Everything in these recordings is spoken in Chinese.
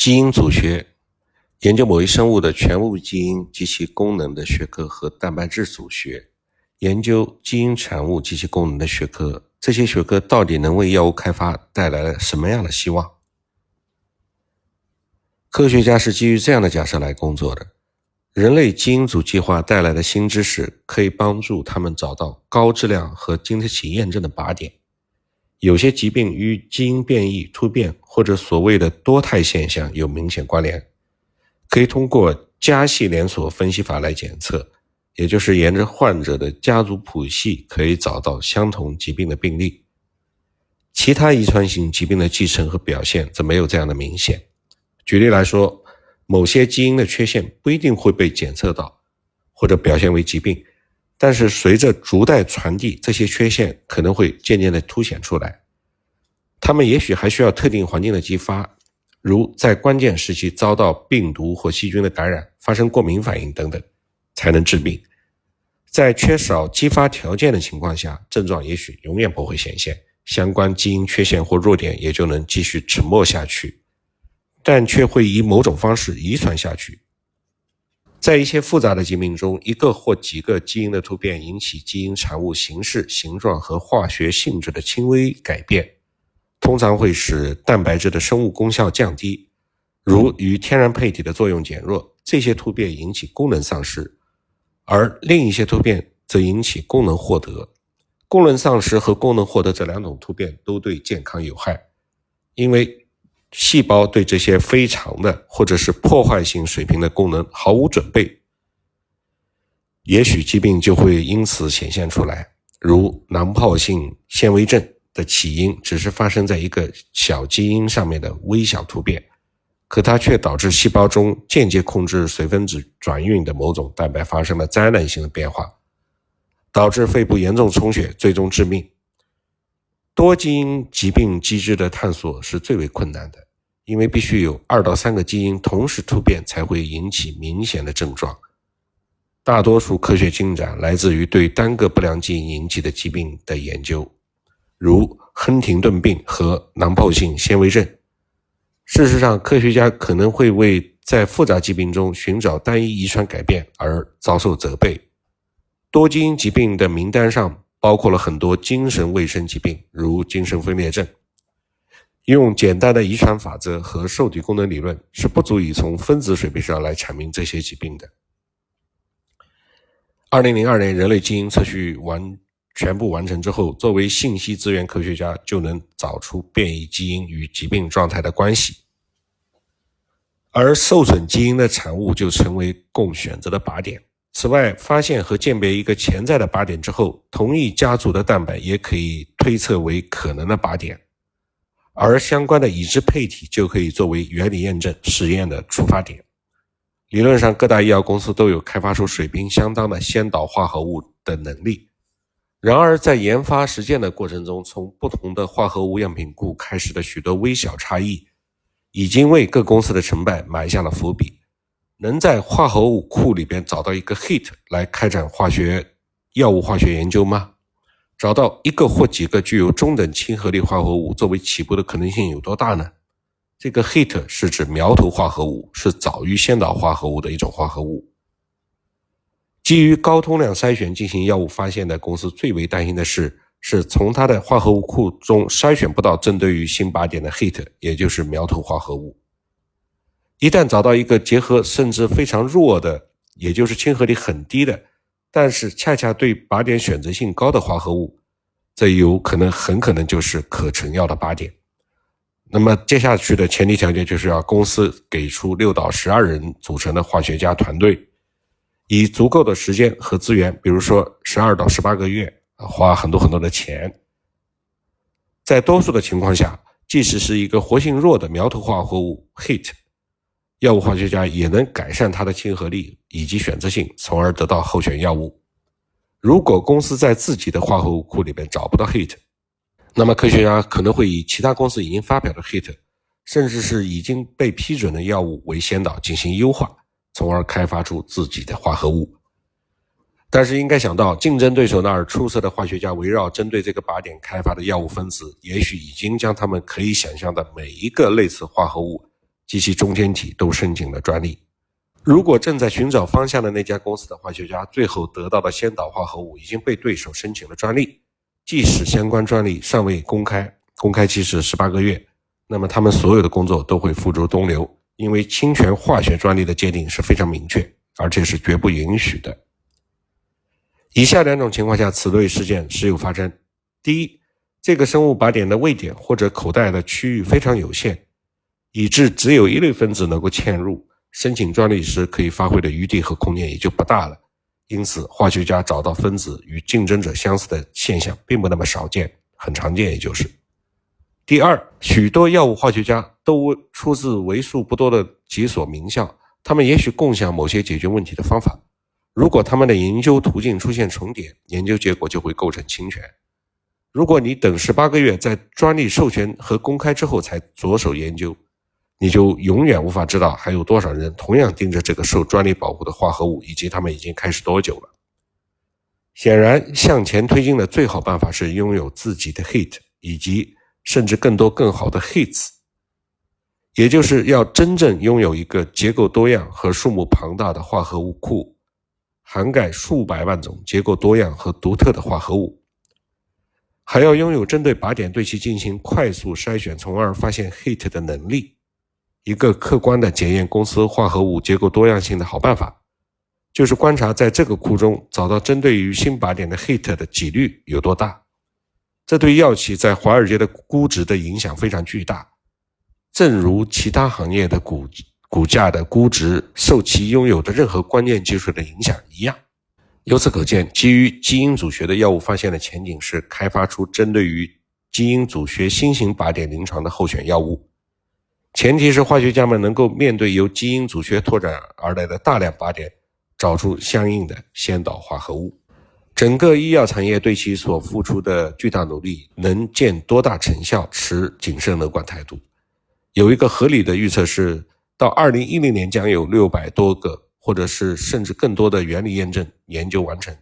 基因组学研究某一生物的全部基因及其功能的学科和蛋白质组学研究基因产物及其功能的学科，这些学科到底能为药物开发带来了什么样的希望？科学家是基于这样的假设来工作的：人类基因组计划带来的新知识可以帮助他们找到高质量和经得起验证的靶点。有些疾病与基因变异、突变或者所谓的多态现象有明显关联，可以通过家系连锁分析法来检测，也就是沿着患者的家族谱系可以找到相同疾病的病例。其他遗传性疾病的继承和表现则没有这样的明显。举例来说，某些基因的缺陷不一定会被检测到，或者表现为疾病。但是随着逐代传递，这些缺陷可能会渐渐地凸显出来。他们也许还需要特定环境的激发，如在关键时期遭到病毒或细菌的感染，发生过敏反应等等，才能治病。在缺少激发条件的情况下，症状也许永远不会显现，相关基因缺陷或弱点也就能继续沉默下去，但却会以某种方式遗传下去。在一些复杂的疾病中，一个或几个基因的突变引起基因产物形式、形状和化学性质的轻微改变，通常会使蛋白质的生物功效降低，如与天然配体的作用减弱。这些突变引起功能丧失，而另一些突变则引起功能获得。功能丧失和功能获得这两种突变都对健康有害，因为。细胞对这些非常的或者是破坏性水平的功能毫无准备，也许疾病就会因此显现出来。如囊泡性纤维症的起因只是发生在一个小基因上面的微小突变，可它却导致细胞中间接控制水分子转运的某种蛋白发生了灾难性的变化，导致肺部严重充血，最终致命。多基因疾病机制的探索是最为困难的，因为必须有二到三个基因同时突变才会引起明显的症状。大多数科学进展来自于对单个不良基因引起的疾病的研究，如亨廷顿病和囊泡性纤维症。事实上，科学家可能会为在复杂疾病中寻找单一遗传改变而遭受责备。多基因疾病的名单上。包括了很多精神卫生疾病，如精神分裂症。用简单的遗传法则和受体功能理论是不足以从分子水平上来阐明这些疾病的。二零零二年，人类基因测序完全部完成之后，作为信息资源科学家就能找出变异基因与疾病状态的关系，而受损基因的产物就成为供选择的靶点。此外，发现和鉴别一个潜在的靶点之后，同一家族的蛋白也可以推测为可能的靶点，而相关的已知配体就可以作为原理验证实验的出发点。理论上，各大医药公司都有开发出水平相当的先导化合物的能力。然而，在研发实践的过程中，从不同的化合物样品库开始的许多微小差异，已经为各公司的成败埋下了伏笔。能在化合物库里边找到一个 hit 来开展化学药物化学研究吗？找到一个或几个具有中等亲和力化合物作为起步的可能性有多大呢？这个 hit 是指苗头化合物，是早于先导化合物的一种化合物。基于高通量筛选进行药物发现的公司最为担心的是，是从它的化合物库中筛选不到针对于新靶点的 hit，也就是苗头化合物。一旦找到一个结合甚至非常弱的，也就是亲和力很低的，但是恰恰对靶点选择性高的化合物，这有可能很可能就是可成药的靶点。那么接下去的前提条件就是要公司给出六到十二人组成的化学家团队，以足够的时间和资源，比如说十二到十八个月，花很多很多的钱。在多数的情况下，即使是一个活性弱的苗头化合物 hit。药物化学家也能改善它的亲和力以及选择性，从而得到候选药物。如果公司在自己的化合物库里边找不到 hit，那么科学家可能会以其他公司已经发表的 hit，甚至是已经被批准的药物为先导进行优化，从而开发出自己的化合物。但是应该想到，竞争对手那儿出色的化学家围绕针对这个靶点开发的药物分子，也许已经将他们可以想象的每一个类似化合物。及其中间体都申请了专利。如果正在寻找方向的那家公司的化学家最后得到的先导化合物已经被对手申请了专利，即使相关专利尚未公开，公开期是十八个月，那么他们所有的工作都会付诸东流，因为侵权化学专利的界定是非常明确，而且是绝不允许的。以下两种情况下，此类事件时有发生：第一，这个生物靶点的位点或者口袋的区域非常有限，以致只有一类分子能够嵌入。申请专利时可以发挥的余地和空间也就不大了，因此化学家找到分子与竞争者相似的现象并不那么少见，很常见。也就是，第二，许多药物化学家都出自为数不多的几所名校，他们也许共享某些解决问题的方法。如果他们的研究途径出现重叠，研究结果就会构成侵权。如果你等十八个月，在专利授权和公开之后才着手研究，你就永远无法知道还有多少人同样盯着这个受专利保护的化合物，以及他们已经开始多久了。显然，向前推进的最好办法是拥有自己的 hit，以及甚至更多更好的 hits，也就是要真正拥有一个结构多样和数目庞大的化合物库，涵盖数百万种结构多样和独特的化合物，还要拥有针对靶点对其进行快速筛选，从而发现 hit 的能力。一个客观的检验公司化合物结构多样性的好办法，就是观察在这个库中找到针对于新靶点的 hit 的几率有多大。这对药企在华尔街的估值的影响非常巨大，正如其他行业的股股价的估值受其拥有的任何关键技术的影响一样。由此可见，基于基因组学的药物发现的前景是开发出针对于基因组学新型靶点临床的候选药物。前提是化学家们能够面对由基因组学拓展而来的大量靶点，找出相应的先导化合物。整个医药产业对其所付出的巨大努力能见多大成效，持谨慎乐观态度。有一个合理的预测是，到2010年将有600多个，或者是甚至更多的原理验证研究完成，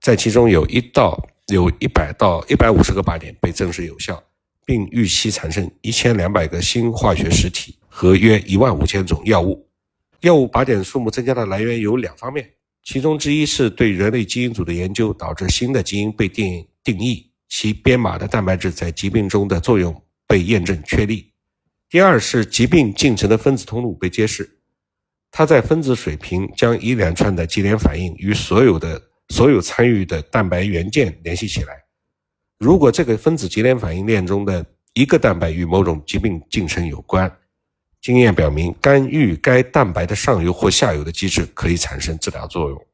在其中有一到有一百到一百五十个靶点被证实有效。并预期产生一千两百个新化学实体和约一万五千种药物。药物靶点数目增加的来源有两方面，其中之一是对人类基因组的研究导致新的基因被定定义，其编码的蛋白质在疾病中的作用被验证确立；第二是疾病进程的分子通路被揭示，它在分子水平将一连串的级联反应与所有的所有参与的蛋白元件联系起来。如果这个分子级联反应链中的一个蛋白与某种疾病进程有关，经验表明，干预该蛋白的上游或下游的机制可以产生治疗作用。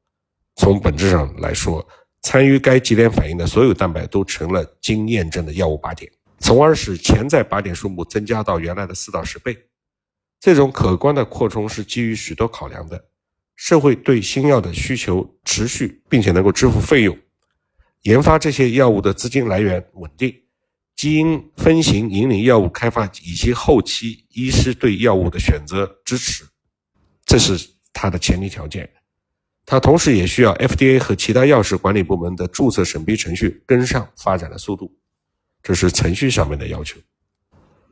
从本质上来说，参与该级联反应的所有蛋白都成了经验证的药物靶点，从而使潜在靶点数目增加到原来的四到十倍。这种可观的扩充是基于许多考量的：社会对新药的需求持续，并且能够支付费用。研发这些药物的资金来源稳定，基因分型引领药物开发以及后期医师对药物的选择支持，这是它的前提条件。它同时也需要 FDA 和其他药事管理部门的注册审批程序跟上发展的速度，这是程序上面的要求。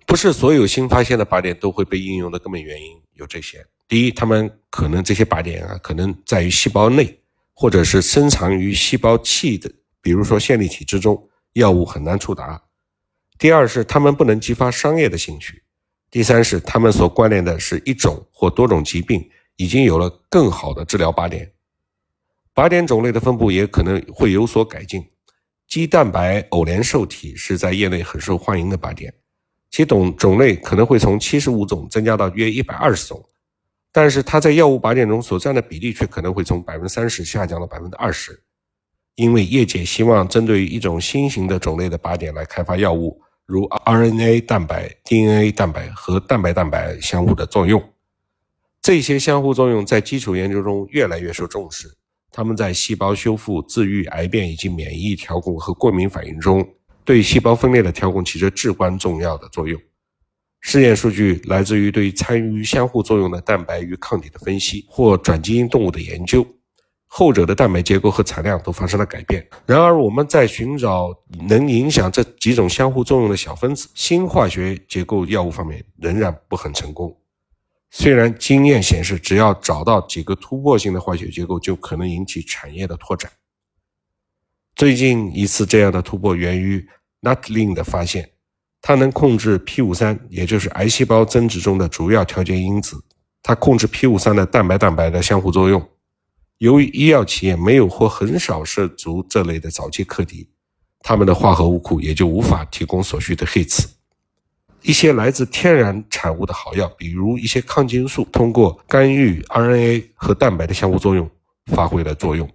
不是所有新发现的靶点都会被应用的根本原因有这些：第一，他们可能这些靶点啊，可能在于细胞内，或者是深藏于细胞器的。比如说线粒体之中，药物很难触达。第二是它们不能激发商业的兴趣。第三是它们所关联的是一种或多种疾病，已经有了更好的治疗靶点。靶点种类的分布也可能会有所改进。肌蛋白偶联受体是在业内很受欢迎的靶点，其种种类可能会从七十五种增加到约一百二十种，但是它在药物靶点中所占的比例却可能会从百分之三十下降到百分之二十。因为业界希望针对于一种新型的种类的靶点来开发药物，如 RNA 蛋白、DNA 蛋白和蛋白蛋白相互的作用。这些相互作用在基础研究中越来越受重视。它们在细胞修复、自愈、癌变以及免疫调控和过敏反应中，对细胞分裂的调控起着至关重要的作用。试验数据来自于对参与相互作用的蛋白与抗体的分析，或转基因动物的研究。后者的蛋白结构和产量都发生了改变。然而，我们在寻找能影响这几种相互作用的小分子新化学结构药物方面仍然不很成功。虽然经验显示，只要找到几个突破性的化学结构，就可能引起产业的拓展。最近一次这样的突破源于 Nutlin 的发现，它能控制 P53，也就是癌细胞增殖中的主要调节因子。它控制 P53 的蛋白蛋白的相互作用。由于医药企业没有或很少涉足这类的早期课题，他们的化合物库也就无法提供所需的 hits。一些来自天然产物的好药，比如一些抗菌素，通过干预 RNA 和蛋白的相互作用发挥了作用。